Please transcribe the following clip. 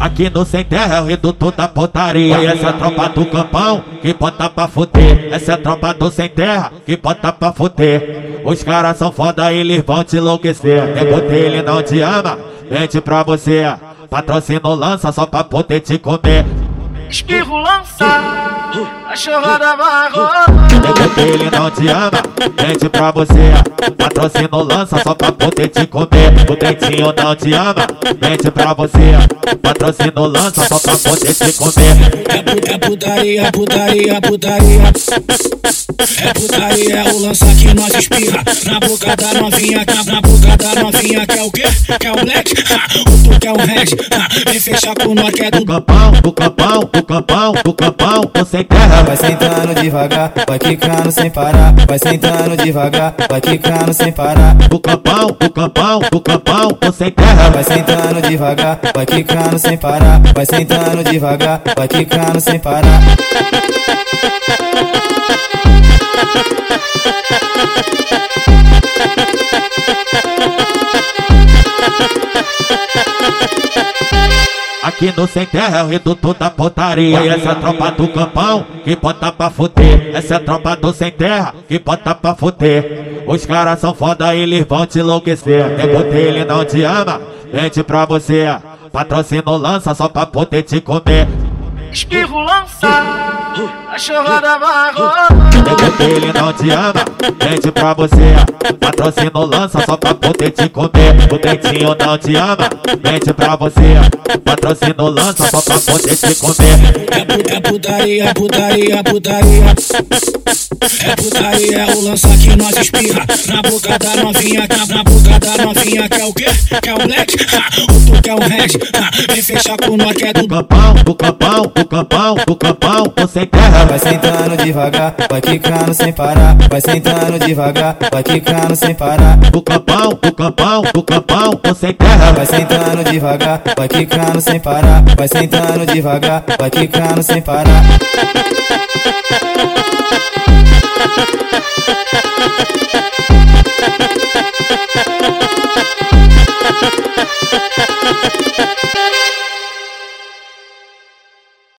Aqui no Sem Terra é o reduto da potaria. E essa é a tropa do campão que bota pra fuder. Essa é a tropa do Sem Terra que bota pra fuder. Os caras são foda, eles vão te enlouquecer. Nego dele não te ama, mente pra você. Patrocínio lança só pra poder te comer. Espirro lança, a chorada vai rolar. Dele não te ama, mente pra você. Patrocínio lança só pra poder te comer. O dentinho não te ama, mente pra você. Patrocínio lança só pra poder te comer. É putaria, putaria, putaria. É putaria, é o lança que nós espirra Na boca da novinha, na, na boca da novinha Que é o quê? Que é o black? Ha, o tu quer o red? Ha, vem fechar com nós que é do do campão, do campão, do campão, tô sem terra. Vai sentando devagar, vai quicando sem parar. Vai sentando devagar, vai quicando sem parar. Do campão, do campão, do campão, tô sem terra. Vai sentando devagar, vai quicando sem parar. Vai sentando devagar, vai quicando sem parar. Aqui no Sem Terra é o reduto da potaria. Essa é a tropa do campão que bota pra fuder. Essa é a tropa do Sem Terra que bota pra fuder. Os caras são foda, eles vão te enlouquecer. Nego dele não te ama, mente pra você. Patrocínio lança só pra poder te comer. Espirro lança, a chorada vai rolar. Dele não te ama, mente pra você. Patrocínio lança só pra poder te comer. O dentinho não te ama, mente pra você. Patrocínio lança só pra poder te comer. É, pu- é putaria, putaria, putaria. É putaria, é o lança que nós espirra Na boca da novinha, na, na boca da novinha Que é o quê? Que é o black? Ha, o tu quer o red? Ha, vem fechar com nós que é do Do campão, do campão, do campão, do campão, sem terra. Vai sentando devagar, vai quicando sem parar. Vai sentando devagar, vai quicando sem parar. Do campão, do campão, do campão, sem terra. Vai sentando devagar, vai quicando sem parar. Vai sentando devagar, vai quicando sem parar.